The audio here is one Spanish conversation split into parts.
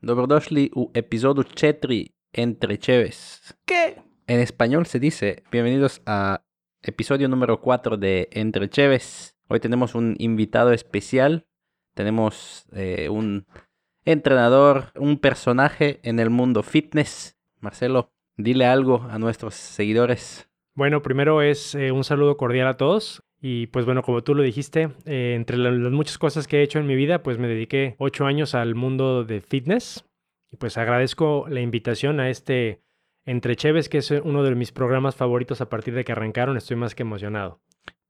Dobrodošli u episodio 4 Entre Cheves. ¿Qué? En español se dice, bienvenidos a episodio número 4 de Entre Cheves. Hoy tenemos un invitado especial, tenemos eh, un entrenador, un personaje en el mundo fitness. Marcelo, dile algo a nuestros seguidores. Bueno, primero es eh, un saludo cordial a todos. Y pues bueno, como tú lo dijiste, eh, entre la- las muchas cosas que he hecho en mi vida, pues me dediqué ocho años al mundo de fitness. Y pues agradezco la invitación a este Entre Cheves, que es uno de mis programas favoritos a partir de que arrancaron. Estoy más que emocionado.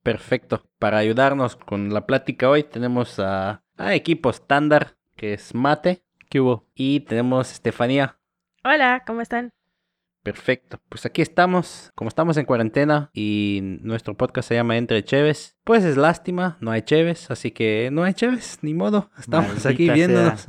Perfecto. Para ayudarnos con la plática hoy tenemos a, a equipo estándar, que es Mate. ¿Qué hubo? Y tenemos Estefanía. Hola, ¿cómo están? Perfecto. Pues aquí estamos. Como estamos en cuarentena y nuestro podcast se llama Entre Cheves, pues es lástima, no hay Cheves, así que no hay Cheves, ni modo. Estamos Maldita aquí sea. viéndonos.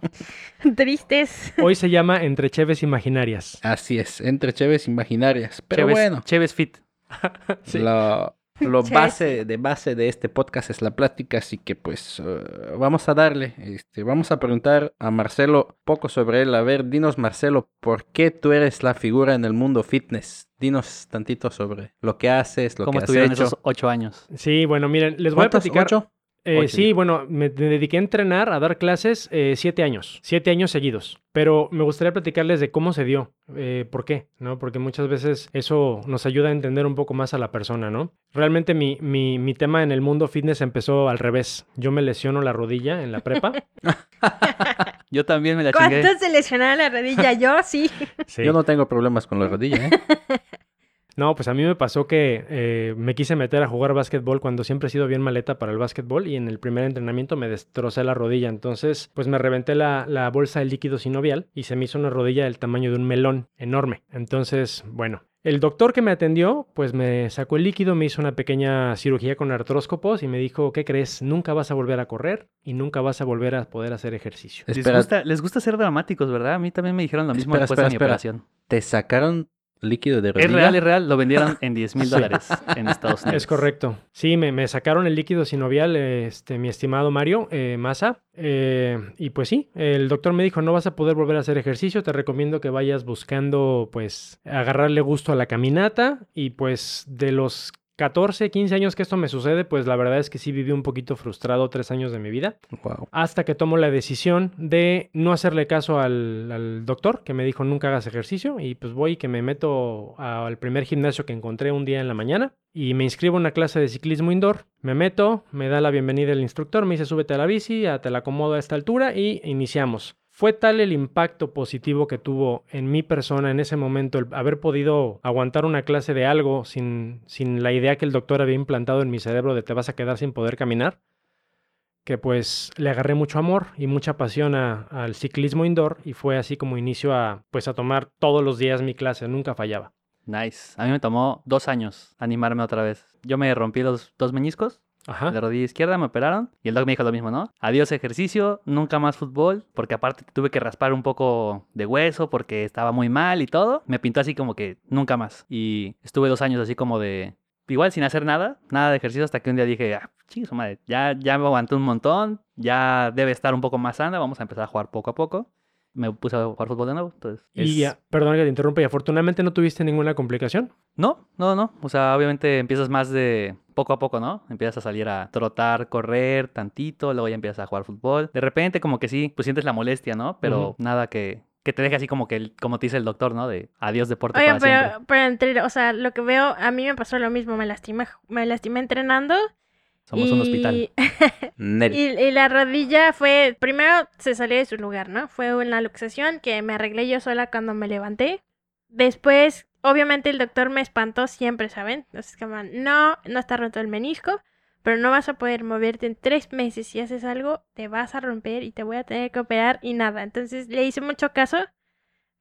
Tristes. Hoy se llama Entre Cheves Imaginarias. Así es, Entre Cheves imaginarias. Pero bueno, Chéves Fit. Sí. lo, lo base de base de este podcast es la plática, así que pues eh, vamos a darle. Este, vamos a preguntar a Marcelo poco sobre él. A ver, dinos Marcelo, ¿por qué tú eres la figura en el mundo fitness? Dinos tantito sobre lo que haces, lo ¿Cómo que has estuvieron hecho. esos ocho años? Sí, bueno, miren, les voy a platicar. ¿Ocho? Eh, sí, bueno, me, dediqué a entrenar, a dar clases eh, siete años, siete años seguidos. Pero me gustaría platicarles de cómo se dio, eh, por qué, ¿no? Porque muchas veces eso nos ayuda a entender un poco más a la persona, ¿no? Realmente mi, mi, mi tema en el mundo fitness empezó al revés. Yo me lesiono la rodilla en la prepa. Yo también me la chingué. ¿Cuántos se lesionaron la rodilla? Yo sí. Sí. Yo no tengo problemas con la rodilla, ¿eh? No, pues a mí me pasó que eh, me quise meter a jugar básquetbol cuando siempre he sido bien maleta para el básquetbol y en el primer entrenamiento me destrocé la rodilla. Entonces, pues me reventé la, la bolsa de líquido sinovial y se me hizo una rodilla del tamaño de un melón enorme. Entonces, bueno. El doctor que me atendió, pues me sacó el líquido, me hizo una pequeña cirugía con artróscopos y me dijo, ¿qué crees? Nunca vas a volver a correr y nunca vas a volver a poder hacer ejercicio. Les Espera, gusta, les gusta ser dramáticos, ¿verdad? A mí también me dijeron lo mismo Espera, después espera, de mi espera. operación. ¿te sacaron líquido de rodilla? Es real, es real. Lo vendieron en 10 mil Sí. dólares en Estados Unidos. Es correcto. Sí, me, me sacaron el líquido sinovial, este, mi estimado Mario eh, Massa. eh, y pues sí, el doctor me dijo, no vas a poder volver a hacer ejercicio, te recomiendo que vayas buscando, pues, agarrarle gusto a la caminata. Y pues de los 14, 15 años que esto me sucede, pues la verdad es que sí viví un poquito frustrado tres años de mi vida. Wow. Hasta que tomo la decisión de no hacerle caso al, al doctor, que me dijo nunca hagas ejercicio. Y pues voy y que me meto al primer gimnasio que encontré un día en la mañana. Y me inscribo en una clase de ciclismo indoor. Me meto, me da la bienvenida el instructor, me dice súbete a la bici, te la acomodo a esta altura y iniciamos. Fue tal el impacto positivo que tuvo en mi persona en ese momento el haber podido aguantar una clase de algo sin, sin la idea que el doctor había implantado en mi cerebro de te vas a quedar sin poder caminar, que pues le agarré mucho amor y mucha pasión al ciclismo indoor y fue así como inicio a pues a tomar todos los días mi clase, nunca fallaba. Nice. A mí me tomó dos años animarme otra vez. Yo me rompí los dos meñiscos Ajá. de rodilla izquierda, me operaron. Y el doc me dijo lo mismo, ¿no? Adiós ejercicio, nunca más fútbol. Porque aparte tuve que raspar un poco de hueso porque estaba muy mal y todo. Me pintó así como que nunca más. Y estuve dos años así como de... Igual sin hacer nada, nada de ejercicio, hasta que un día dije, ah, su madre, ya, ya me aguanté un montón, ya debe estar un poco más sana, vamos a empezar a jugar poco a poco. Me puse a jugar fútbol de nuevo, entonces... Y es- ah, perdón que te interrumpa y afortunadamente no tuviste ninguna complicación. No, no, no. O sea, obviamente empiezas más de poco a poco, ¿no? Empiezas a salir a trotar, correr tantito, luego ya empiezas a jugar fútbol. De repente como que sí, pues sientes la molestia, ¿no? Pero nada que, que te deje así como que, el- como te dice el doctor, ¿no? De adiós deporte para siempre. pero, pero entre, o sea, lo que veo, a mí me pasó lo mismo, me lastimé, me lastimé entrenando. Somos y, un hospital. Y, y la rodilla fue, primero se salió de su lugar, ¿no? Fue una luxación que me arreglé yo sola cuando me levanté. Después, obviamente el doctor me espantó siempre, ¿saben? Entonces, como, no, no está roto el menisco, pero no vas a poder moverte en tres meses. Si haces algo, te vas a romper y te voy a tener que operar y nada. Entonces le hice mucho caso,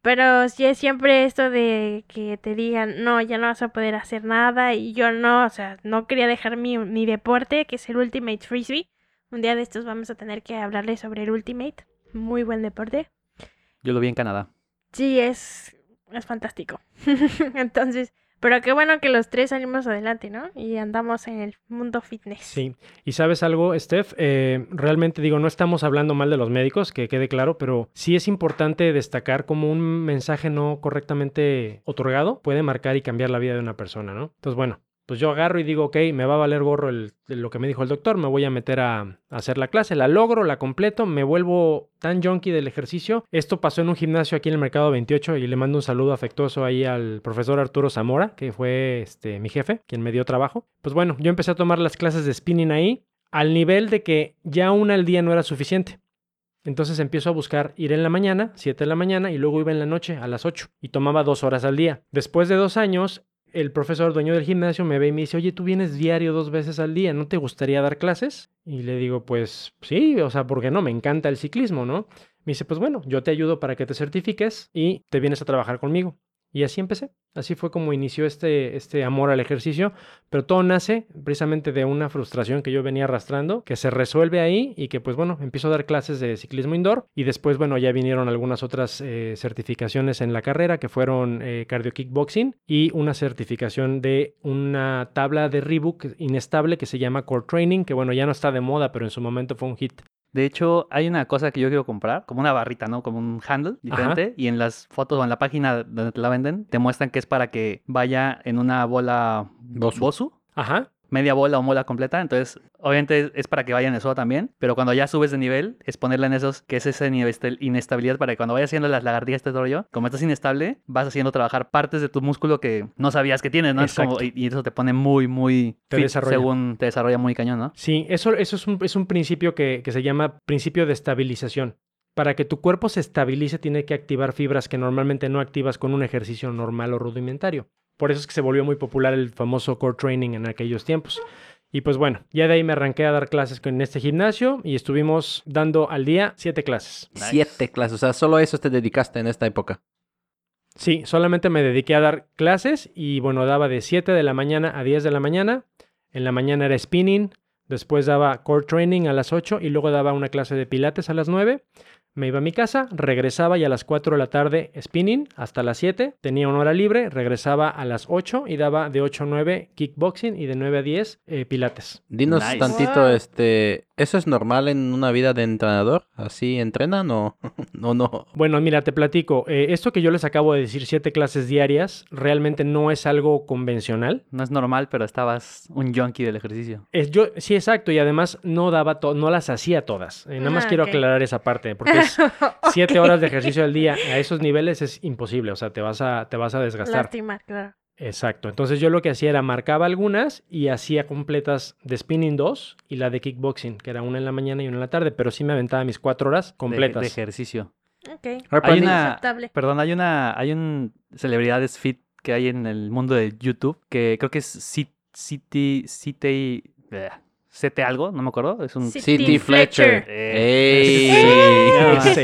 pero sí es siempre esto de que te digan, no, ya no vas a poder hacer nada y yo no, o sea, no quería dejar mi, mi deporte, que es el Ultimate Frisbee. Un día de estos vamos a tener que hablarles sobre el Ultimate. Muy buen deporte. Yo lo vi en Canadá. Sí, es, es fantástico. Entonces, Pero qué bueno que los tres salimos adelante, ¿no? Y andamos en el mundo fitness. Sí, y sabes algo, Steph, Eh, realmente digo, no estamos hablando mal de los médicos, que quede claro, pero sí es importante destacar cómo un mensaje no correctamente otorgado puede marcar y cambiar la vida de una persona, ¿no? Entonces, bueno, pues yo agarro y digo, ok, me va a valer gorro el- lo que me dijo el doctor, me voy a meter a, hacer la clase, la logro, la completo, me vuelvo tan junkie del ejercicio. Esto pasó en un gimnasio aquí en el Mercado 28 y le mando un saludo afectuoso ahí al profesor Arturo Zamora, que fue este, mi jefe, quien me dio trabajo. Pues bueno, yo empecé a tomar las clases de spinning ahí al nivel de que ya una al día no era suficiente. Entonces empiezo a buscar ir en la mañana, 7 de la mañana, y luego iba en la noche a las 8 y tomaba dos horas al día. Después de dos años, el profesor dueño del gimnasio me ve y me dice, oye, tú vienes diario dos veces al día, ¿no te gustaría dar clases? Y le digo, pues sí, o sea, ¿por qué no? Me encanta el ciclismo, ¿no? Me dice, pues bueno, yo te ayudo para que te certifiques y te vienes a trabajar conmigo. Y así empecé. Así fue como inició este, este amor al ejercicio. Pero todo nace precisamente de una frustración que yo venía arrastrando, que se resuelve ahí y que pues bueno, empiezo a dar clases de ciclismo indoor. Y después, bueno, ya vinieron algunas otras eh, certificaciones en la carrera que fueron eh, cardio kickboxing y una certificación de una tabla de Reebok inestable que se llama Core Training, que bueno, ya no está de moda, pero en su momento fue un hit. De hecho, hay una cosa que yo quiero comprar, como una barrita, ¿no? Como un handle diferente. Y en las fotos o en la página donde te la venden, te muestran que es para que vaya en una bola Bosu. Bosu, Ajá. Media bola o bola completa. Entonces, obviamente es- para que vaya en eso también. Pero cuando ya subes de nivel, es ponerla en esos, que es esa nivel- inestabilidad para que cuando vayas haciendo las lagartijas, este rollo, como estás inestable, vas haciendo trabajar partes de tu músculo que no sabías que tienes, ¿no? Es como- Exacto. y, y eso te pone muy, muy Te fit según te desarrolla muy cañón, ¿no? Sí, eso, eso es, un, es un principio que, que se llama principio de estabilización. Para que tu cuerpo se estabilice, tiene que activar fibras que normalmente no activas con un ejercicio normal o rudimentario. Por eso es que se volvió muy popular el famoso core training en aquellos tiempos. Y pues bueno, ya de ahí me arranqué a dar clases en este gimnasio y estuvimos dando al día siete clases. Nice. Siete clases. O sea, solo eso te dedicaste en esta época. Sí, solamente me dediqué a dar clases y bueno, daba de 7 de la mañana a 10 de la mañana. En la mañana era spinning, después daba core training a las 8 y luego daba una clase de pilates a las 9. Me iba a mi casa, regresaba y a las 4 de la tarde spinning hasta las 7. Tenía una hora libre, regresaba a las 8 y daba de 8 a 9 kickboxing y de 9 a 10 eh, pilates. Dinos Nice. tantito, Wow. este, ¿eso es normal en una vida de entrenador? ¿Así entrenan o no? no? Bueno, mira, te platico. eh, esto que yo les acabo de decir, 7 clases diarias, realmente no es algo convencional. No es normal, pero estabas un junkie del ejercicio. Es, yo, sí, exacto, y además no daba to- no las hacía todas. Eh, nada más Ah, quiero aclarar esa parte, porque es siete horas de ejercicio al día a esos niveles es imposible, o sea, te vas a, te vas a desgastar. Lastimar, claro. Exacto. Entonces yo lo que hacía era marcaba algunas y hacía completas de spinning 2 y la de kickboxing, que era una en la mañana y una en la tarde, pero sí me aventaba mis cuatro horas completas. De, ejercicio. Ok. Hay una- Aceptable. Perdón, hay una, hay un celebridades fit que hay en el mundo de YouTube que creo que es Ci- City, City, eh, Cete algo, no me acuerdo. Es un. City City Fletcher. Fletcher. ¡Ey! Ah, sí.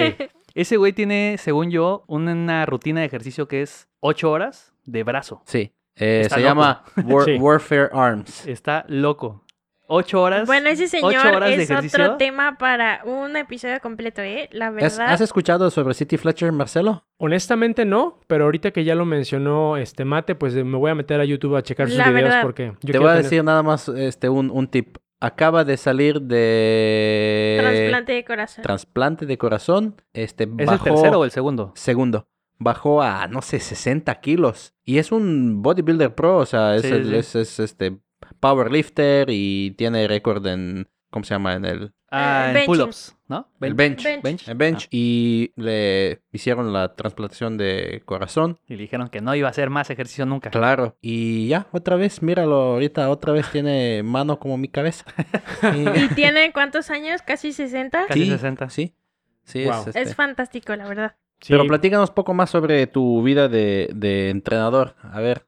Ese güey tiene, según yo, una rutina de ejercicio que es 8 horas de brazo. Sí, eh, se loco. llama War- Sí. Warfare Arms. Está loco. 8 horas. Bueno, ese ocho señor es otro tema para un episodio completo, ¿eh? La ¿Has, verdad. has escuchado sobre City Fletcher, Marcelo? Honestamente no, pero ahorita que ya lo mencionó este Mate, pues eh, me voy a meter a YouTube a checar sus La videos verdad. porque yo Te voy a tener- decir nada más este, un, un tip. Acaba de salir de... Trasplante de corazón. trasplante de corazón. Este, ¿Es el tercero o el segundo? Segundo. Bajó a, no sé, 60 kilos. Y es un bodybuilder pro, o sea, es, Sí, el- sí. es, es, este powerlifter y tiene récord en, ¿cómo se llama? En el, Ah, en benching. pull-ups, ¿no? el bench. Bench. Bench. El bench. Ah, Y le hicieron la transplantación de corazón. y le dijeron que no iba a hacer más ejercicio nunca. Claro. Y ya, otra vez, míralo, ahorita otra vez tiene mano como mi cabeza. Y- ¿Y tiene cuántos años? ¿Casi 60? Casi sí, 60. Sí, sí, Wow. es, este. Es fantástico, la verdad. Sí, Pero platícanos un poco más sobre tu vida de, de entrenador. A ver.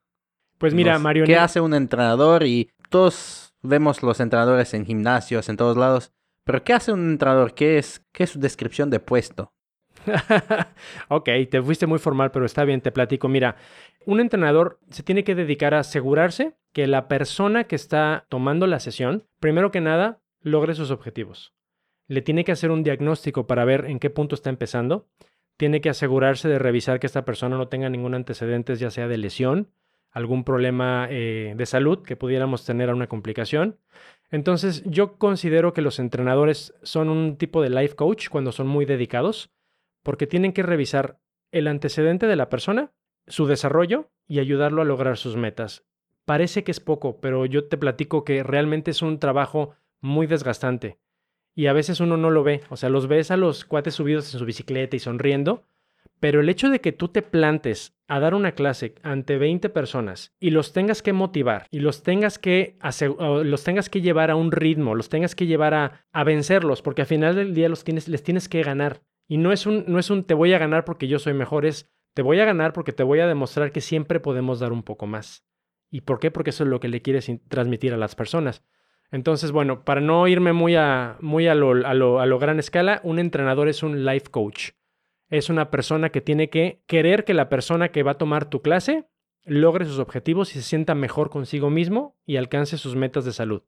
Pues mira, nos- Mario, ¿Qué hace un entrenador? Y todos vemos los entrenadores en gimnasios, en todos lados. Pero ¿qué hace un entrenador? ¿Qué es, qué es su descripción de puesto? ok, te fuiste muy formal, pero está bien, te platico. Mira, un entrenador se tiene que dedicar a asegurarse que la persona que está tomando la sesión, primero que nada, logre sus objetivos. Le tiene que hacer un diagnóstico para ver en qué punto está empezando. Tiene que asegurarse de revisar que esta persona no tenga ningún antecedente, ya sea de lesión, algún problema eh, de salud que pudiéramos tener a una complicación. Entonces, yo considero que los entrenadores son un tipo de life coach cuando son muy dedicados, porque tienen que revisar el antecedente de la persona, su desarrollo y ayudarlo a lograr sus metas. Parece que es poco, pero yo te platico que realmente es un trabajo muy desgastante. Y a veces uno no lo ve, o sea, los ves a los cuates subidos en su bicicleta y sonriendo, pero el hecho de que tú te plantes a dar una clase ante 20 personas y los tengas que motivar y los tengas que, los tengas que llevar a un ritmo, los tengas que llevar a, vencerlos, porque al final del día los tienes, les tienes que ganar. Y no es, un, no es un te voy a ganar porque yo soy mejor, es te voy a ganar porque te voy a demostrar que siempre podemos dar un poco más. ¿Y por qué? Porque eso es lo que le quieres transmitir a las personas. Entonces, bueno, para no irme muy a, muy a lo, a lo, a lo gran escala, un entrenador es un life coach. Es una persona que tiene que querer que la persona que va a tomar tu clase logre sus objetivos y se sienta mejor consigo mismo y alcance sus metas de salud.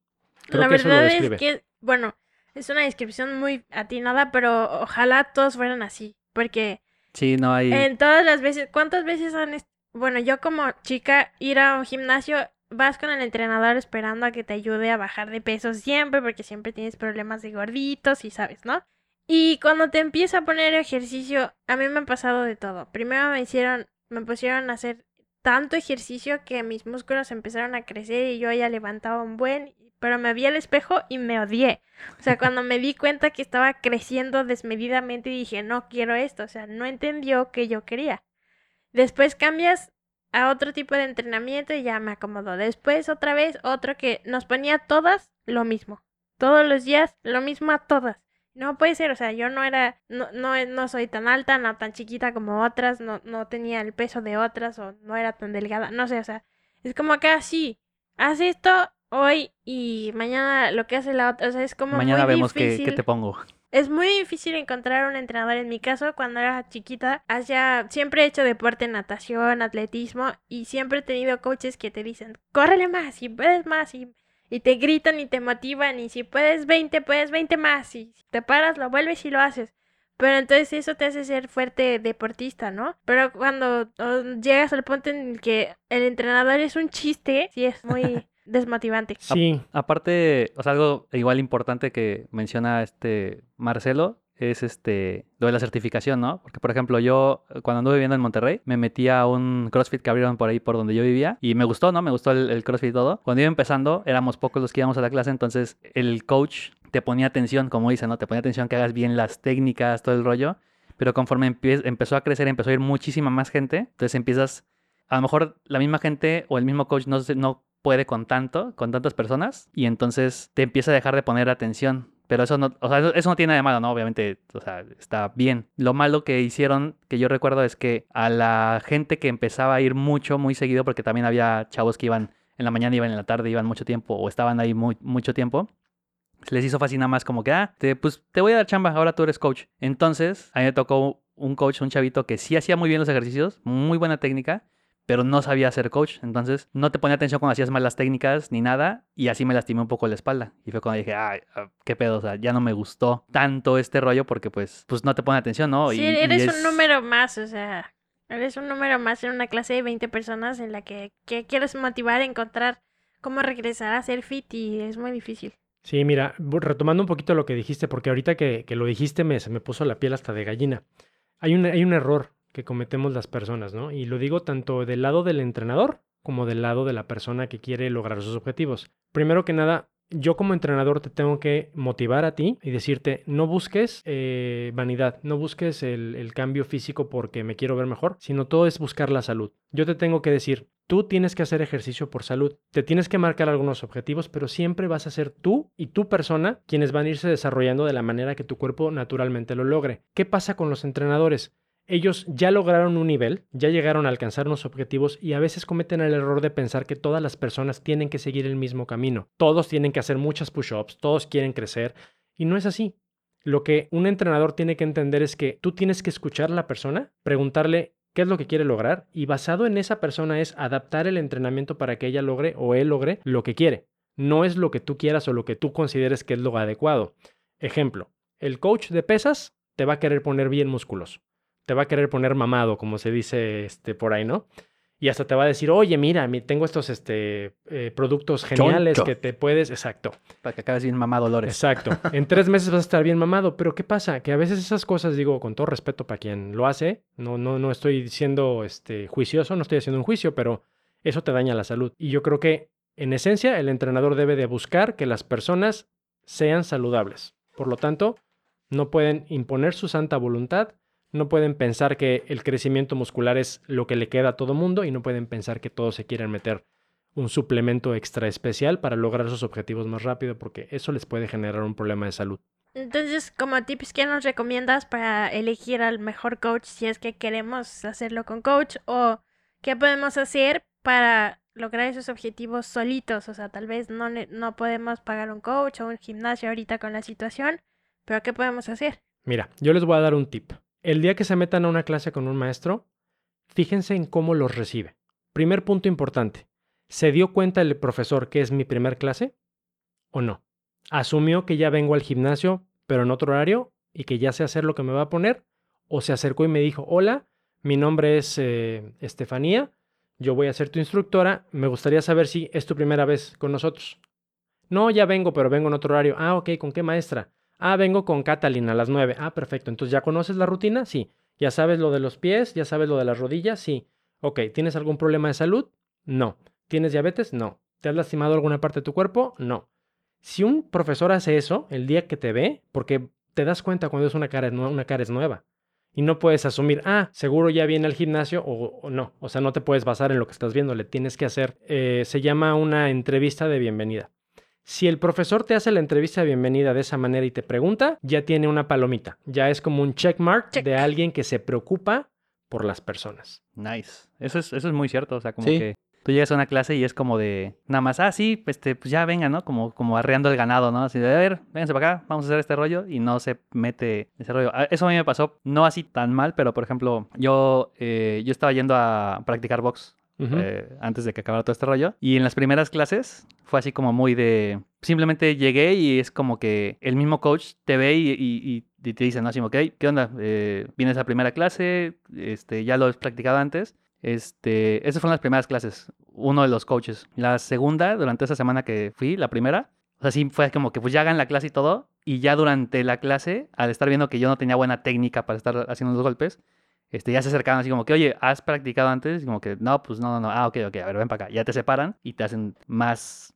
Creo la que verdad eso lo es que, bueno, es una descripción muy atinada, pero ojalá todos fueran así, porque sí, no hay en todas las veces, ¿cuántas veces han bueno, yo como chica ir a un gimnasio vas con el entrenador esperando a que te ayude a bajar de peso siempre, porque siempre tienes problemas de gorditos y sabes, ¿no? Y cuando te empieza a poner ejercicio, a mí me ha pasado de todo. Primero me hicieron, me pusieron a hacer tanto ejercicio que mis músculos empezaron a crecer y yo ya levantaba un buen, pero me vi al espejo y me odié. O sea, cuando me di cuenta que estaba creciendo desmedidamente dije, no quiero esto, o sea, no entendió que yo quería. Después cambias a otro tipo de entrenamiento y ya me acomodó. Después otra vez otro que nos ponía todas lo mismo. Todos los días lo mismo a todas. No puede ser, o sea, yo no era, no, no, no soy tan alta, no tan chiquita como otras, no, no tenía el peso de otras o no era tan delgada, no sé, o sea, es como acá sí, haz esto hoy y mañana lo que hace la otra, o sea, es como mañana muy vemos difícil. qué, te pongo. Es muy difícil encontrar un entrenador. En mi caso, cuando era chiquita, hacía, siempre he hecho deporte, natación, atletismo y siempre he tenido coaches que te dicen, córrele más y puedes más y y te gritan y te motivan y si puedes 20, puedes 20 más y si te paras, lo vuelves y lo haces. Pero entonces eso te hace ser fuerte deportista, ¿no? Pero cuando llegas al punto en el que el entrenador es un chiste, sí es muy desmotivante. Sí. aparte, o sea, algo igual importante que menciona este Marcelo es este lo de la certificación, ¿no? Porque, por ejemplo, yo cuando anduve viviendo en Monterrey, me metí a un CrossFit que abrieron por ahí por donde yo vivía y me gustó, ¿no? Me gustó el, CrossFit y todo. Cuando iba empezando, éramos pocos los que íbamos a la clase, entonces el coach te ponía atención, como dice, ¿no? Te ponía atención que hagas bien las técnicas, todo el rollo. Pero conforme empezó a crecer, empezó a ir muchísima más gente, entonces empiezas, a lo mejor la misma gente o el mismo coach no, no puede con tanto, con tantas personas, y entonces te empieza a dejar de poner atención. Pero eso no, o sea, eso no tiene nada de malo, ¿no? Obviamente, o sea, está bien. Lo malo que hicieron, que yo recuerdo, es que a la gente que empezaba a ir mucho, muy seguido, porque también había chavos que iban en la mañana, iban en la tarde, iban mucho tiempo, o estaban ahí muy, mucho tiempo, les hizo fácil más como que, ah, te, pues te voy a dar chamba, ahora tú eres coach. Entonces, a mí me tocó un coach, un chavito que sí hacía muy bien los ejercicios, muy buena técnica, pero no sabía ser coach. Entonces no te ponía atención cuando hacías mal las técnicas ni nada. Y así me lastimé un poco la espalda. Y fue cuando dije, ay, ah, qué pedo, o sea, ya no me gustó tanto este rollo porque pues, pues no te pone atención, ¿no? Sí, eres un número más, o sea, eres un número más en una clase de 20 personas en la que, quieres motivar, encontrar cómo regresar a ser fit y es muy difícil. Sí, mira, retomando un poquito lo que dijiste, porque ahorita que, lo dijiste me, se me puso la piel hasta de gallina. Hay un, hay un error que cometemos las personas, ¿no? Y lo digo tanto del lado del entrenador como del lado de la persona que quiere lograr sus objetivos. Primero que nada, yo como entrenador te tengo que motivar a ti y decirte, no busques eh, vanidad, no busques el, el, cambio físico porque me quiero ver mejor, sino todo es buscar la salud. Yo te tengo que decir, tú tienes que hacer ejercicio por salud, te tienes que marcar algunos objetivos, pero siempre vas a ser tú y tu persona quienes van a irse desarrollando de la manera que tu cuerpo naturalmente lo logre. ¿Qué pasa con los entrenadores? Ellos ya lograron un nivel, ya llegaron a alcanzar unos objetivos y a veces cometen el error de pensar que todas las personas tienen que seguir el mismo camino. Todos tienen que hacer muchas push-ups, todos quieren crecer y no es así. Lo que un entrenador tiene que entender es que tú tienes que escuchar a la persona, preguntarle qué es lo que quiere lograr y basado en esa persona es adaptar el entrenamiento para que ella logre o él logre lo que quiere. No es lo que tú quieras o lo que tú consideres que es lo adecuado. Ejemplo, el coach de pesas te va a querer poner bien músculos te va a querer poner mamado, como se dice este, por ahí, ¿no? Y hasta te va a decir, oye, mira, mi- tengo estos este, eh, productos geniales Choncho. que te puedes. Exacto. Para que acabes bien mamado, Dolores. Exacto. En tres meses vas a estar bien mamado. Pero ¿qué pasa? Que a veces esas cosas, digo, con todo respeto para quien lo hace, no, no, no estoy siendo este, juicioso, no estoy haciendo un juicio, pero eso te daña la salud. Y yo creo que, en esencia, el entrenador debe de buscar que las personas sean saludables. Por lo tanto, no pueden imponer su santa voluntad, no pueden pensar que el crecimiento muscular es lo que le queda a todo mundo y no pueden pensar que todos se quieren meter un suplemento extra especial para lograr sus objetivos más rápido, porque eso les puede generar un problema de salud. Entonces, como tips, ¿qué nos recomiendas para elegir al mejor coach si es que queremos hacerlo con coach? ¿O qué podemos hacer para lograr esos objetivos solitos? O sea, tal vez no, no podemos pagar un coach o un gimnasio ahorita con la situación, pero ¿qué podemos hacer? Mira, yo les voy a dar un tip. El día que se metan a una clase con un maestro, fíjense en cómo los recibe. Primer punto importante. ¿Se dio cuenta el profesor que es mi primer clase o no? ¿Asumió que ya vengo al gimnasio, pero en otro horario y que ya sé hacer lo que me va a poner? ¿O se acercó y me dijo, hola, mi nombre es eh, Estefanía, yo voy a ser tu instructora, me gustaría saber si es tu primera vez con nosotros? No, ya vengo, pero vengo en otro horario. Ah, ok, ¿con qué maestra? Ah, vengo con Catalina a las 9. Ah, perfecto. Entonces, ¿ya conoces la rutina? Sí. ¿Ya sabes lo de los pies? ¿Ya sabes lo de las rodillas? Sí. Ok, ¿tienes algún problema de salud? No. ¿Tienes diabetes? No. ¿Te has lastimado alguna parte de tu cuerpo? No. Si un profesor hace eso el día que te ve, porque te das cuenta cuando es una cara, una cara es nueva. Y no puedes asumir, ah, seguro ya viene al gimnasio o, o no. O sea, no te puedes basar en lo que estás viendo. Le tienes que hacer, eh, se llama una entrevista de bienvenida. Si el profesor te hace la entrevista de bienvenida de esa manera y te pregunta, ya tiene una palomita. Ya es como un checkmark Check. de alguien que se preocupa por las personas. Nice. Eso es, eso es muy cierto. O sea, como Sí. que tú llegas a una clase y es como de nada más, ah, sí, este, pues ya venga, ¿no? Como, como arreando el ganado, ¿no? Así de, a ver, vénganse para acá, vamos a hacer este rollo y no se mete ese rollo. Ah, Eso a mí me pasó, no así tan mal, pero por ejemplo, yo, eh, yo estaba yendo a practicar box Ujú. eh, antes de que acabara todo este rollo. Y en las primeras clases fue así como muy de... Simplemente llegué y es como que el mismo coach te ve y, y- y- te dice, ¿no? Así ok, ¿qué onda? Eh, vienes a primera clase, este, ya lo has practicado antes. Este, esas fueron las primeras clases, uno de los coaches. La segunda, durante esa semana que fui, la primera, o sea, sí fue como que pues ya hagan la clase y todo. Y ya durante la clase, al estar viendo que yo no tenía buena técnica para estar haciendo los golpes, este, ya se acercaban así como que, oye, ¿has practicado antes? Y como que, no, pues no, no, no. Ah, ok, ok, a ver, ven para acá. Ya te separan y te hacen más,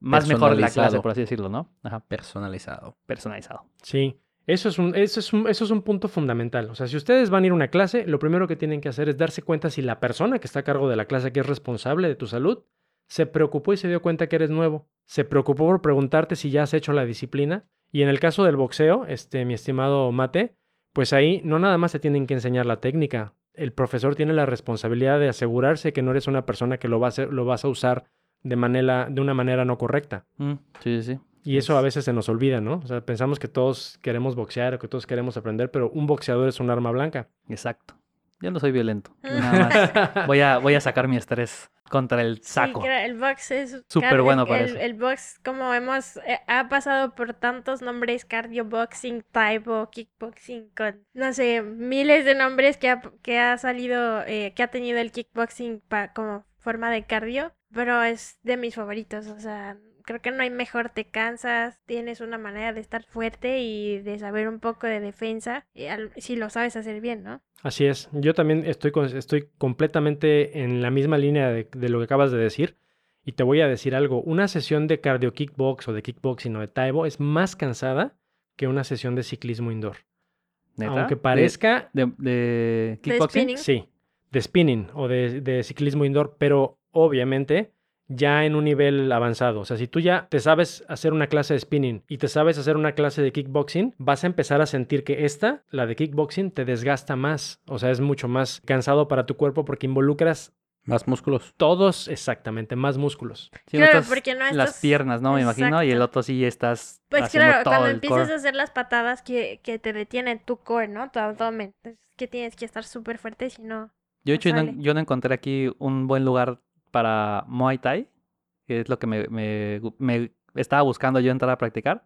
más mejor la clase, Personalizado. por así decirlo, ¿no? Ajá, Personalizado. personalizado. Sí, eso es, un, eso, es un, eso es un punto fundamental. O sea, si ustedes van a ir a una clase, lo primero que tienen que hacer es darse cuenta si la persona que está a cargo de la clase, que es responsable de tu salud, se preocupó y se dio cuenta que eres nuevo. Se preocupó por preguntarte si ya has hecho la disciplina. Y en el caso del boxeo, este, mi estimado Mate, pues ahí no nada más te tienen que enseñar la técnica. El profesor tiene la responsabilidad de asegurarse que no eres una persona que lo, va a hacer- lo vas a usar de, manera, de una manera no correcta. Mm, sí, sí, sí. Y eso a Es- veces se nos olvida, ¿no? O sea, pensamos que todos queremos boxear o que todos queremos aprender, pero un boxeador es un arma blanca. Exacto. Yo no soy violento. Nada más voy a, voy a sacar mi estrés contra el saco. Sí, el box es... Súper bueno para el- eso. El box, como hemos... eh, ha pasado por tantos nombres, cardio boxing, taibo, kickboxing, con, no sé, miles de nombres que ha, que ha salido, eh, que ha tenido el kickboxing pa- como forma de cardio, pero es de mis favoritos, o sea... Creo que no hay mejor, te cansas, tienes una manera de estar fuerte y de saber un poco de defensa, y al- si lo sabes hacer bien, ¿no? Así es. Yo también estoy, con- estoy completamente en la misma línea de, de lo que acabas de decir. Y te voy a decir algo. Una sesión de cardio kickbox o de kickboxing o de taibo es más cansada que una sesión de ciclismo indoor. ¿Neta? Aunque parezca, De, de kickboxing. sí, de spinning o de, de ciclismo indoor, pero obviamente ya en un nivel avanzado. O sea, si tú ya te sabes hacer una clase de spinning y te sabes hacer una clase de kickboxing, vas a empezar a sentir que esta, la de kickboxing, te desgasta más. O sea, es mucho más cansado para tu cuerpo porque involucras Más músculos. todos exactamente más músculos. Sí, no Claro, estás- porque no Las estás- piernas, ¿no? Me imagino. Y el otro sí estás Pues haciendo claro, todo cuando el empiezas core. a hacer las patadas que, que te detienen tu core, ¿no? Tu abdomen. Es que tienes que estar súper fuerte, si no... Yo, de hecho, no- sale. yo no encontré aquí un buen lugar para Muay Thai, que es lo que me, me- me estaba buscando yo entrar a practicar.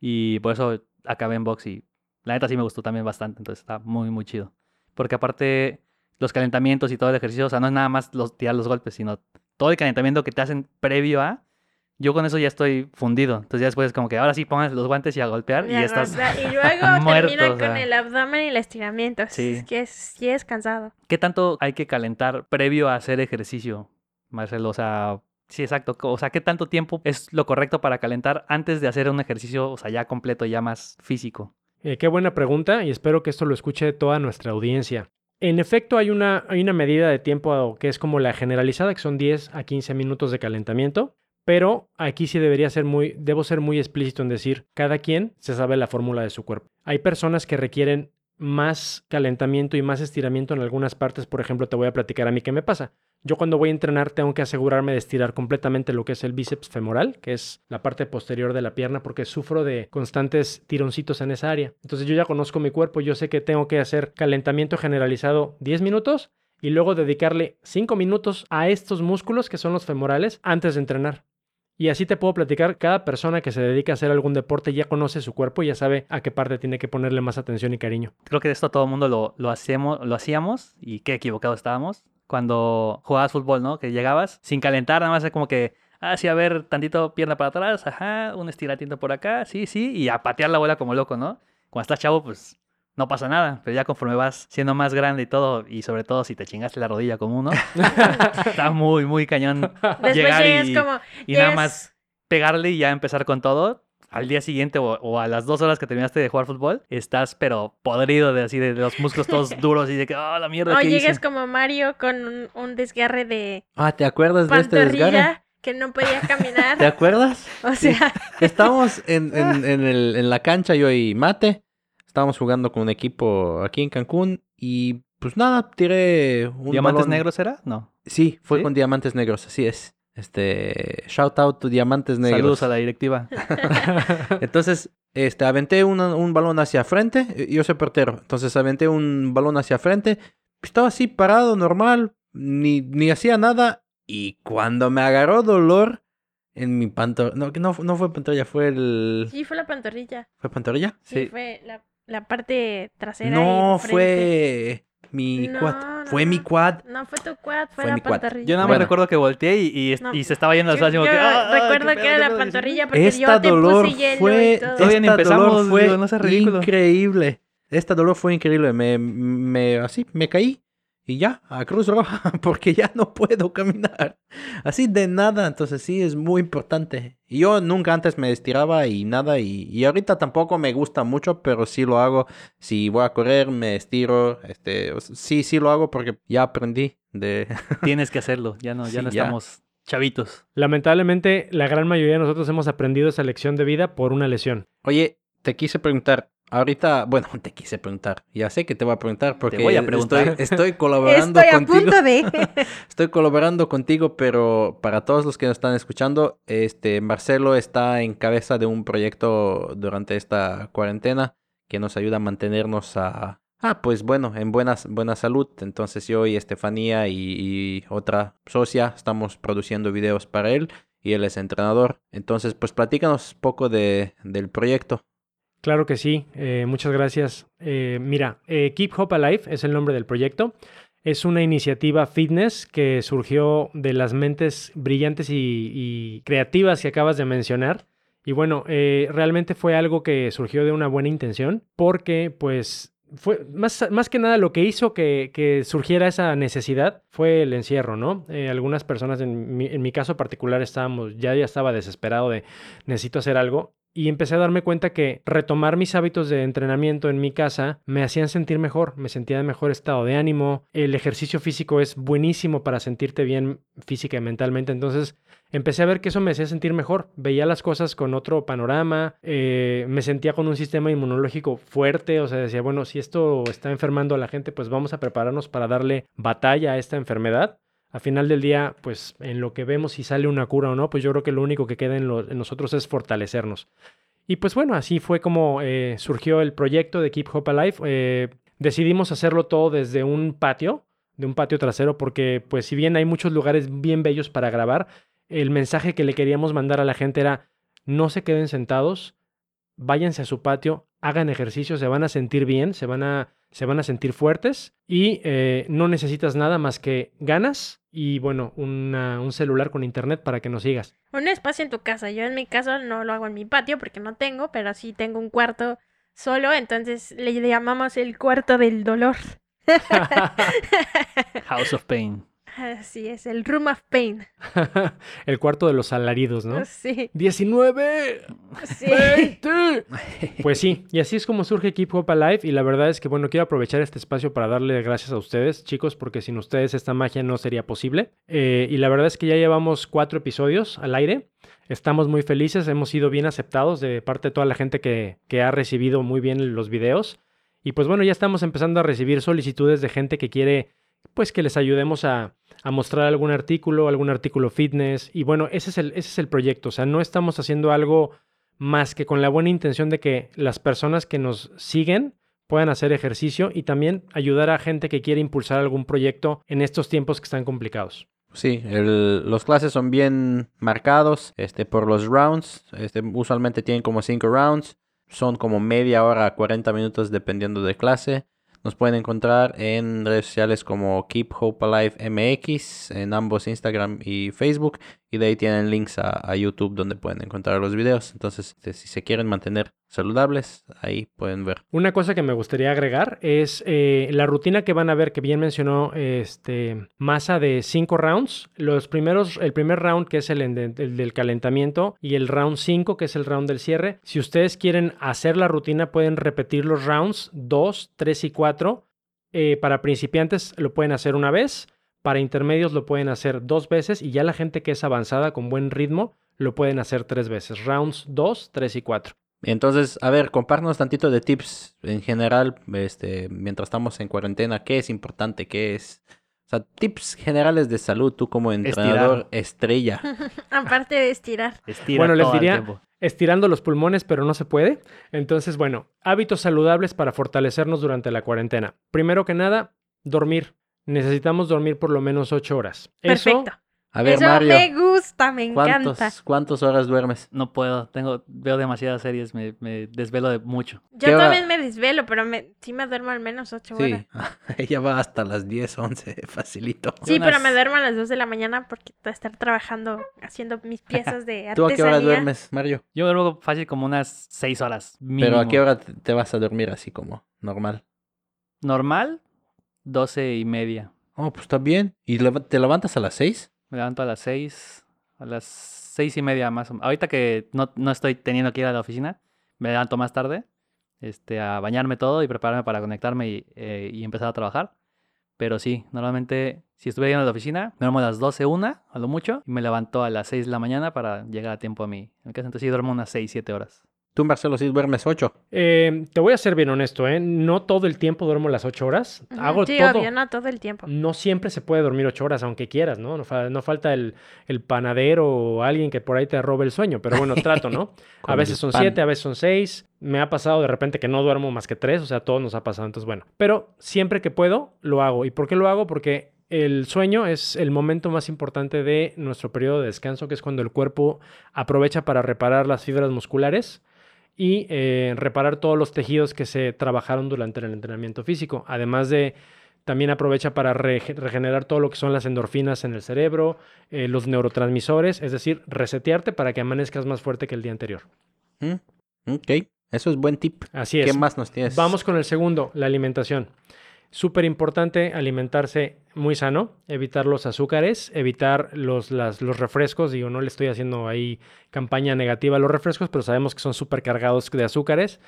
Y por eso acabé en box y la neta sí me gustó también bastante, entonces está muy, muy chido. Porque aparte, los calentamientos y todo el ejercicio. O sea, no es nada más los, tirar los golpes, sino todo el calentamiento que te hacen previo a. Yo con eso ya estoy fundido. Entonces ya después es como que ahora sí pongas los guantes y a golpear y ya estás... Y luego muerto, termina o sea. con el abdomen y el estiramiento. Sí. Es que es, sí es cansado. ¿Qué tanto hay que calentar previo a hacer ejercicio, Marcelo? O sea, sí, exacto. O sea, ¿qué tanto tiempo es lo correcto para calentar antes de hacer un ejercicio, o sea, ya completo, ya más físico? Eh, qué buena pregunta y espero que esto lo escuche toda nuestra audiencia. En efecto, hay una, hay una medida de tiempo que es como la generalizada, que son 10 a 15 minutos de calentamiento, pero aquí sí debería ser muy, debo ser muy explícito en decir, cada quien se sabe la fórmula de su cuerpo. Hay personas que requieren más calentamiento y más estiramiento en algunas partes, por ejemplo, te voy a platicar a mí qué me pasa. Yo cuando voy a entrenar tengo que asegurarme de estirar completamente lo que es el bíceps femoral, que es la parte posterior de la pierna, porque sufro de constantes tironcitos en esa área. Entonces yo ya conozco mi cuerpo, yo sé que tengo que hacer calentamiento generalizado 10 minutos y luego dedicarle 5 minutos a estos músculos que son los femorales antes de entrenar. Y así te puedo platicar, cada persona que se dedica a hacer algún deporte ya conoce su cuerpo y ya sabe a qué parte tiene que ponerle más atención y cariño. Creo que esto todo el mundo lo, lo, hacemos, lo hacíamos y qué equivocados estábamos cuando jugabas fútbol, ¿no? Que llegabas sin calentar, nada más es como que, ah, sí, a ver, tantito pierna para atrás, ajá, un estiratito por acá, sí, sí, y a patear la bola como loco, ¿no? Cuando estás chavo, pues no pasa nada, pero ya conforme vas siendo más grande y todo, y sobre todo si te chingaste la rodilla como uno, está muy, muy cañón Después llegar y, como. y nada más pegarle y ya empezar con todo. Al día siguiente o, o a las dos horas que terminaste de jugar fútbol, estás pero podrido de así de, de los músculos todos duros y de que, oh, la mierda, O ¿qué llegas hice?". como Mario con un, un desgarre de Ah, ¿te acuerdas de este desgarre? que no podía caminar. ¿Te acuerdas? o sea, Estábamos en, en- en el- en la cancha, yo y Mate. Estábamos jugando con un equipo aquí en Cancún. Y pues nada, tiré un ¿Diamantes balón- negros era? No. Sí, fue ¿Sí? con diamantes negros, así es. Este, shout out to diamantes negros. Saludos a la directiva. Entonces, este, aventé una- un balón hacia frente. eh, Yo soy portero. Entonces, aventé un balón hacia frente. Estaba así parado, normal. Ni, ni hacía nada. Y cuando me agarró dolor en mi pantorrilla. No, que no, no fue pantorrilla, fue el. sí fue la pantorrilla. ¿Fue pantorrilla? Sí, Sí. fue la, la parte trasera. No, fue mi No, quad. no, Fue no. mi quad. No fue tu quad, fue, Fue la mi quad. pantorrilla. Yo nada más Bueno. recuerdo que volteé y, y, y se estaba yendo al Yo, yo que, "Ah, recuerdo que era la pedo", pantorrilla porque Esta yo te dolor puse hielo fue. y todo. Esta empezamos, dolor fue digo, no increíble. Esta dolor fue increíble. Me, me, así, me caí. Y ya, a Cruz Roja, porque ya no puedo caminar. Así de nada, entonces sí, es muy importante. Y Yo nunca antes me estiraba y nada, y, y ahorita tampoco me gusta mucho, pero sí lo hago. Si voy a correr, me estiro. Este, sí, sí lo hago porque ya aprendí de... Tienes que hacerlo. Ya no, ya Sí, no ya. estamos chavitos. Lamentablemente, la gran mayoría de nosotros hemos aprendido esa lección de vida por una lesión. Oye, te quise preguntar. Ahorita, bueno, te quise preguntar. Ya sé que te voy a preguntar porque voy a preguntar. Estoy, estoy colaborando Estoy a contigo. punto de. Estoy colaborando contigo, pero para todos los que nos están escuchando, este Marcelo está en cabeza de un proyecto durante esta cuarentena que nos ayuda a mantenernos a ah, pues bueno, en buenas, buena salud. Entonces yo y Estefanía y, y otra socia estamos produciendo videos para él y él es entrenador. Entonces, pues platícanos un poco de, del proyecto. Claro que sí, eh, muchas gracias. Eh, mira, eh, Keep Hope Alive es el nombre del proyecto. Es una iniciativa fitness que surgió de las mentes brillantes y, creativas que acabas de mencionar. Y bueno, realmente fue algo que surgió de una buena intención porque pues fue más, más que nada lo que hizo que, que surgiera esa necesidad fue el encierro, ¿no? Algunas personas, en mi, en mi caso particular, estábamos, ya, ya estaba desesperado de necesito hacer algo y empecé a darme cuenta que retomar mis hábitos de entrenamiento en mi casa me hacían sentir mejor, me sentía de mejor estado de ánimo, el ejercicio físico es buenísimo para sentirte bien física y mentalmente, entonces empecé a ver que eso me hacía sentir mejor, veía las cosas con otro panorama, eh, me sentía con un sistema inmunológico fuerte, o sea, decía, bueno, si esto está enfermando a la gente, pues vamos a prepararnos para darle batalla a esta enfermedad. A final del día, pues en lo que vemos si sale una cura o no, pues yo creo que lo único que queda en, nosotros es fortalecernos. Y pues bueno, así fue como eh, surgió el proyecto de Keep Hope Alive. Eh, decidimos hacerlo todo desde un patio, de un patio trasero, porque pues si bien hay muchos lugares bien bellos para grabar, el mensaje que le queríamos mandar a la gente era no se queden sentados, váyanse a su patio, hagan ejercicio, se van a sentir bien, se van a se van a sentir fuertes y eh, no necesitas nada más que ganas y bueno, una- un celular con internet para que nos sigas. Un espacio en tu casa. Yo en mi caso no lo hago en mi patio porque no tengo, pero sí tengo un cuarto solo, entonces le llamamos el cuarto del dolor. House of Pain. Así es, el room of pain. El cuarto de los alaridos, ¿no? Sí, 19. sí. 20. Pues sí, y así es como surge Keep Hope Alive y la verdad es que bueno, quiero aprovechar este espacio para darle gracias a ustedes, chicos, porque sin ustedes esta magia no sería posible. Eh, y la verdad es que ya llevamos cuatro episodios al aire. Estamos muy felices, hemos sido bien aceptados de parte de toda la gente que, que ha recibido muy bien los videos. Y pues bueno, ya estamos empezando a recibir solicitudes de gente que quiere pues que les ayudemos a, mostrar algún artículo, algún artículo fitness. Y bueno, ese es, el, ese es el proyecto. O sea, no estamos haciendo algo más que con la buena intención de que las personas que nos siguen puedan hacer ejercicio y también ayudar a gente que quiere impulsar algún proyecto en estos tiempos que están complicados. Sí, el- los clases son bien marcados este, por los rounds. Este, usualmente tienen como 5 rounds. Son como media hora a 40 minutos dependiendo de clase. Nos pueden encontrar en redes sociales como Keep Hope Alive MX, en ambos Instagram y Facebook. Y de ahí tienen links a, YouTube donde pueden encontrar los videos. Entonces, este, si se quieren mantener saludables, ahí pueden ver. Una cosa que me gustaría agregar es eh, la rutina que van a ver que bien mencionó este masa de cinco rounds. Los primeros, el primer round que es el del calentamiento y el round 5 que es el round del cierre. Si ustedes quieren hacer la rutina pueden repetir los rounds 2, 3 y 4. Eh, para principiantes lo pueden hacer una vez. Para intermedios lo pueden hacer dos veces y ya la gente que es avanzada con buen ritmo lo pueden hacer tres veces. Rounds 2, 3 y 4. Entonces, a ver, compárnos tantito de tips en general, este, mientras estamos en cuarentena, qué es importante, qué es, o sea, tips generales de salud, tú como entrenador estrella. Aparte de estirar. Estira Bueno, les diría- estirando los pulmones, pero no se puede. Entonces, bueno, hábitos saludables para fortalecernos durante la cuarentena. Primero que nada, dormir. Necesitamos dormir por lo menos 8 horas. Eso, Perfecto. A ver, Eso Mario, me gusta, me encanta. ¿cuántos, ¿cuántas horas duermes? No puedo, tengo, veo demasiadas series, me, me desvelo de mucho. Yo también me desvelo, pero me, sí me duermo al menos ocho horas. Sí, ella va hasta las 10, 11, facilito. Sí, pero me duermo a las 2 de la mañana porque que estar trabajando, haciendo mis piezas de ¿Tú a qué hora artesanía. duermes, Mario? Yo duermo fácil como unas seis horas. Pero ¿a qué hora te vas a dormir así como normal? Normal, doce y media. Oh, pues está bien. ¿Y te levantas a las 6? Me levanto a las seis, a las seis y media más o menos. Ahorita que no, no estoy teniendo que ir a la oficina, me levanto más tarde este, a bañarme todo y prepararme para conectarme y, eh, y empezar a trabajar. Pero sí, normalmente si estuviera yendo a la oficina, me duermo a las 12, una, a lo mucho, y me levanto a las 6 de la mañana para llegar a tiempo a mi, a mi casa. Entonces sí duermo unas 6, 7 horas. Tú, Marcelo, sí duermes 8. eh, te voy a ser bien honesto, ¿eh? No todo el tiempo duermo las 8 horas. Hago sí, todo. obvio, no todo el tiempo. No siempre se puede dormir 8 horas, aunque quieras, ¿no? No, fa- no falta el, el panadero o alguien que por ahí te robe el sueño, pero bueno, trato, ¿no? a veces son pan. 7, a veces son 6. Me ha pasado de repente que no duermo más que 3, o sea, todo nos ha pasado, entonces bueno. Pero siempre que puedo, lo hago. ¿Y por qué lo hago? Porque el sueño es el momento más importante de nuestro periodo de descanso, que es cuando el cuerpo aprovecha para reparar las fibras musculares y eh, reparar todos los tejidos que se trabajaron durante el entrenamiento físico. Además de, también aprovecha para rege- regenerar todo lo que son las endorfinas en el cerebro, eh, los neurotransmisores, es decir, resetearte para que amanezcas más fuerte que el día anterior. Mm, Ok, eso es buen tip. Así ¿Qué es. más nos tienes? Vamos con el segundo, la alimentación. Súper importante alimentarse muy sano, evitar los azúcares, evitar los, los refrescos. Digo, no le estoy haciendo ahí campaña negativa a los refrescos, pero sabemos que son súper cargados de azúcares.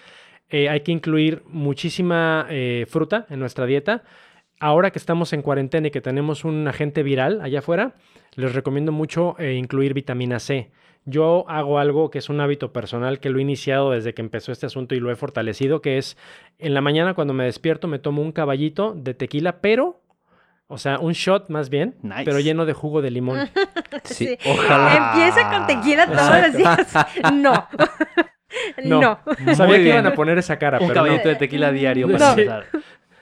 Eh, hay que incluir muchísima eh, fruta en nuestra dieta. Ahora que estamos en cuarentena y que tenemos un agente viral allá afuera, les recomiendo mucho eh, incluir vitamina C. Yo hago algo que es un hábito personal que lo he iniciado desde que empezó este asunto y lo he fortalecido, que es en la mañana cuando me despierto me tomo un caballito de tequila, pero, o sea, un shot más bien, Nice. pero lleno de jugo de limón. Sí, Sí. ojalá. Empieza con tequila todos los días. No. No. no. Sabía que bien. iban a poner esa cara, Un pero no. caballito de tequila diario para Sí. empezar.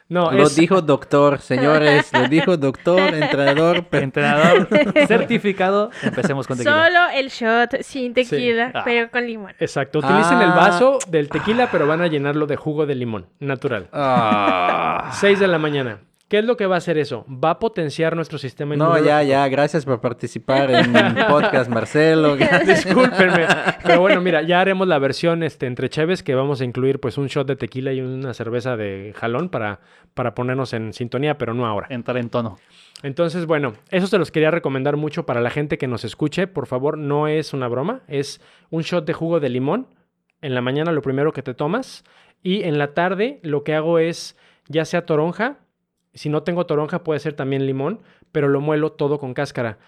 No, Lo es, dijo doctor, señores. Lo dijo doctor, entrenador. Entrenador certificado. Empecemos con tequila. Solo el shot sin tequila, Ah. pero con limón. Exacto, utilicen el Ah. vaso del tequila, pero van a llenarlo de jugo de limón, natural. Ah. 6 de la mañana. ¿Qué es lo que va a hacer eso? Va a potenciar nuestro sistema No, inmunológico. ya, ya. Gracias por participar en podcast, Marcelo. Discúlpenme. Pero bueno, mira, ya haremos la versión este, entre cheves que vamos a incluir pues un shot de tequila y una cerveza de jalón para, para ponernos en sintonía, pero no ahora. Entrar en tono. Entonces, bueno, eso se los quería recomendar mucho para la gente que nos escuche. Por favor, no es una broma, es un shot de jugo de limón. En la mañana lo primero que te tomas y en la tarde lo que hago es ya sea toronja, si no tengo toronja puede ser también limón, pero lo muelo todo con cáscara.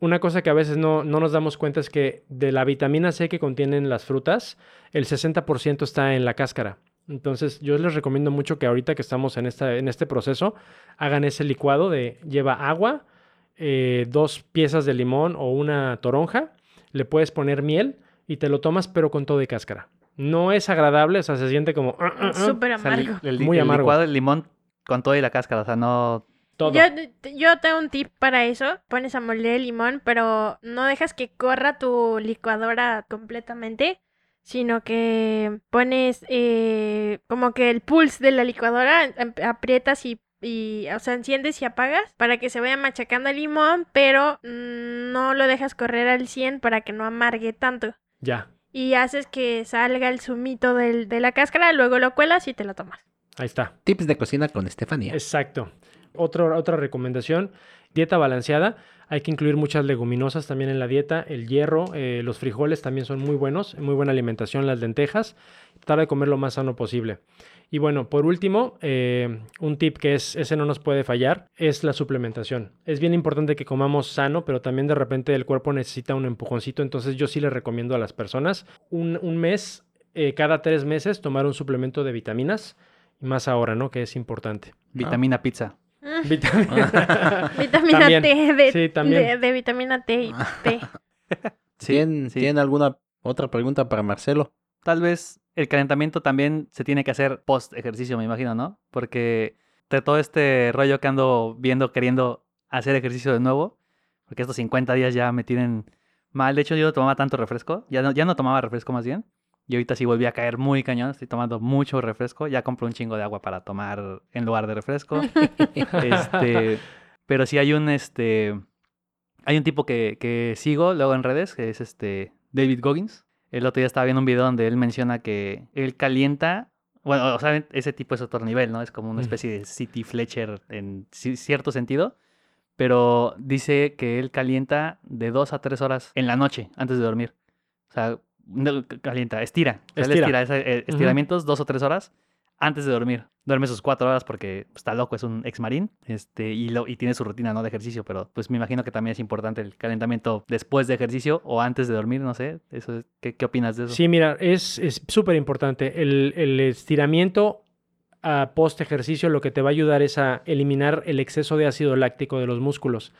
Una cosa que a veces no, no nos damos cuenta es que de la vitamina C que contienen las frutas, el 60% está en la cáscara. Entonces yo les recomiendo mucho que ahorita que estamos en, esta, en este proceso, hagan ese licuado de lleva agua, eh, dos piezas de limón o una toronja, le puedes poner miel y te lo tomas pero con todo de cáscara. No es agradable, o sea, se siente como... ah, ah, ah, Súper O sea, el- amargo. el, Muy el amargo. licuado del limón con todo y la cáscara. O sea, no. todo. Yo, yo tengo un tip para eso. Pones a moler el limón, pero no dejas que corra tu licuadora completamente, sino que pones eh, como que el pulse de la licuadora, em- aprietas y, y, o sea, enciendes y apagas para que se vaya machacando el limón, pero mm, no lo dejas correr al 100 para que no amargue tanto. Ya, Y haces que salga el zumito del- de la cáscara, luego lo cuelas y te lo tomas. Ahí está. Tips de cocina con Estefanía. Exacto. Otro- otra recomendación, dieta balanceada. Hay que incluir muchas leguminosas también en la dieta. El hierro, eh, los frijoles también son muy buenos. Muy buena alimentación, las lentejas. Tratar de comer lo más sano posible. Y bueno, por último, eh, un tip que es, ese no nos puede fallar, es la suplementación. Es bien importante que comamos sano, pero también de repente el cuerpo necesita un empujoncito. Entonces yo sí le recomiendo a las personas un, un mes, eh, cada tres meses, tomar un suplemento de vitaminas. Y más ahora, ¿no? Que es importante. Vitamina pizza. Mm, Vitamina. T de, Sí, también. de- de vitamina T y T. Sí, ¿Tienen, sí. ¿Tienen alguna otra pregunta para Marcelo? Tal vez el calentamiento también se tiene que hacer post ejercicio, me imagino, ¿no? Porque de todo este rollo que ando viendo, queriendo hacer ejercicio de nuevo, porque estos 50 días ya me tienen mal. De hecho, yo no tomaba tanto refresco, ya no, ya no tomaba refresco más bien. Y ahorita sí volví a caer muy cañón, estoy tomando mucho refresco. Ya compré un chingo de agua para tomar en lugar de refresco. este, pero sí hay un este hay un tipo que, que sigo luego en redes, que es este David Goggins. El otro día estaba viendo un video donde él menciona que él calienta, bueno, o sea, ese tipo es otro nivel, ¿no? Es como una especie de City Fletcher en ci- cierto sentido, pero dice que él calienta de dos a tres horas en la noche antes de dormir. O sea, no, calienta, estira. Estira. estira eh, estiramientos dos o tres horas antes de dormir. Duerme sus cuatro horas porque está loco, es un ex marín este, y, lo, y tiene su rutina ¿no? de ejercicio, pero pues me imagino que también es importante el calentamiento después de ejercicio o antes de dormir, no sé. Eso es- ¿qué, qué opinas de eso? Sí, mira, es es súper importante. El, el estiramiento a post ejercicio lo que te va a ayudar es a eliminar el exceso de ácido láctico de los músculos.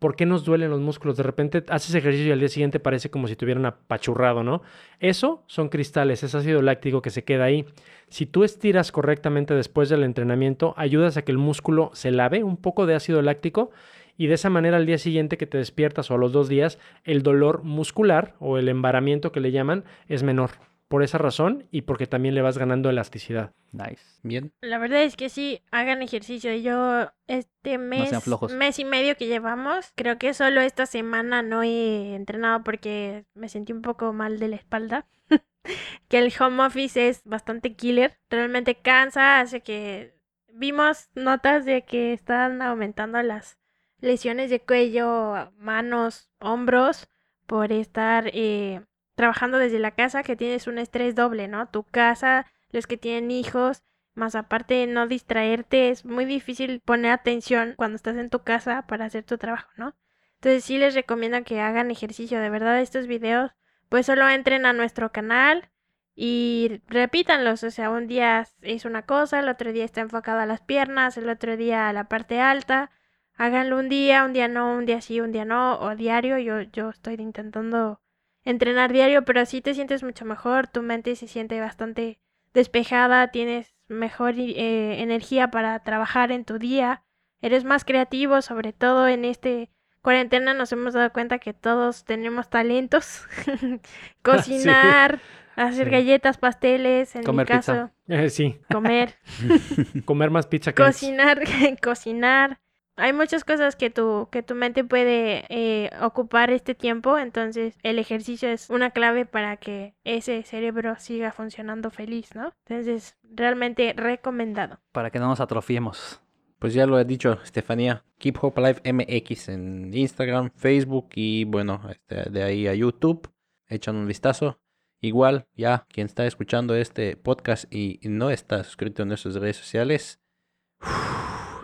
¿Por qué nos duelen los músculos? De repente haces ejercicio y al día siguiente parece como si tuvieran apachurrado, ¿no? Eso son cristales, es ácido láctico que se queda ahí. Si tú estiras correctamente después del entrenamiento, ayudas a que el músculo se lave un poco de ácido láctico y de esa manera al día siguiente que te despiertas o a los dos días, el dolor muscular o el embaramiento que le llaman es menor. Por esa razón y porque también le vas ganando elasticidad. Nice. Bien. La verdad es que sí, hagan ejercicio. Yo este mes, mes y medio que llevamos, creo que solo esta semana no he entrenado porque me sentí un poco mal de la espalda. que el home office es bastante killer. Realmente cansa, hace que vimos notas de que están aumentando las lesiones de cuello, manos, hombros por estar eh, trabajando desde la casa, que tienes un estrés doble, ¿no? Tu casa, los que tienen hijos, más aparte no distraerte, es muy difícil poner atención cuando estás en tu casa para hacer tu trabajo, ¿no? Entonces sí les recomiendo que hagan ejercicio, de verdad estos videos, pues solo entren a nuestro canal y repítanlos, o sea, un día es una cosa, el otro día está enfocado a las piernas, el otro día a la parte alta, háganlo un día, un día no, un día sí, un día no, o diario, yo, yo estoy intentando entrenar diario, pero sí te sientes mucho mejor, tu mente se siente bastante despejada, tienes mejor eh, energía para trabajar en tu día, eres más creativo, sobre todo en este cuarentena nos hemos dado cuenta que todos tenemos talentos. Cocinar, hacer Sí. galletas, pasteles, en Comer mi caso, pizza. Eh, sí, comer, comer más pizza que cocinar, cocinar. Hay muchas cosas que tu, que tu mente puede eh, ocupar este tiempo, entonces el ejercicio es una clave para que ese cerebro siga funcionando feliz, ¿no? Entonces, realmente recomendado. Para que no nos atrofiemos. Pues ya lo he dicho, Estefanía. Keep Hope Alive MX en Instagram, Facebook y bueno, este, de ahí a YouTube. Echan un vistazo. Igual, ya, quien está escuchando este podcast y no está suscrito en nuestras redes sociales,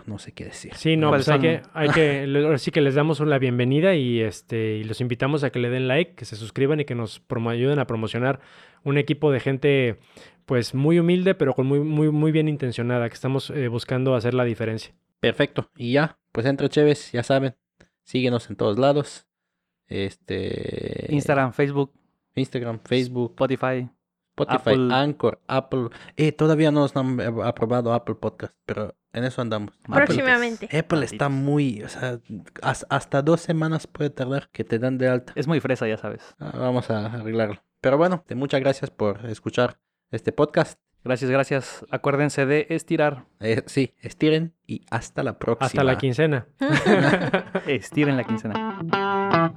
no sé qué decir. Sí, no, ¿Cuáles pues hay que, hay que, sí que les damos la bienvenida y este, y los invitamos a que le den like, que se suscriban y que nos promo- ayuden a promocionar un equipo de gente, pues muy humilde, pero con muy, muy, muy bien intencionada, que estamos eh, buscando hacer la diferencia. Perfecto. Y ya, pues entre Chéves, ya saben. Síguenos en todos lados. Este. Instagram, Facebook, Instagram, Facebook, Spotify. Spotify, Apple. Anchor, Apple. Eh, todavía no nos han eh, aprobado Apple Podcast, pero en eso andamos. Apple- Próximamente. Apple está muy, o sea, has- hasta dos semanas puede tardar que te dan de alta. Es muy fresa, ya sabes. Ah, Vamos a arreglarlo. Pero bueno, muchas gracias por escuchar este podcast. Gracias, gracias. Acuérdense de estirar. Eh, sí, estiren y hasta la próxima. Hasta la quincena. Estiren la quincena.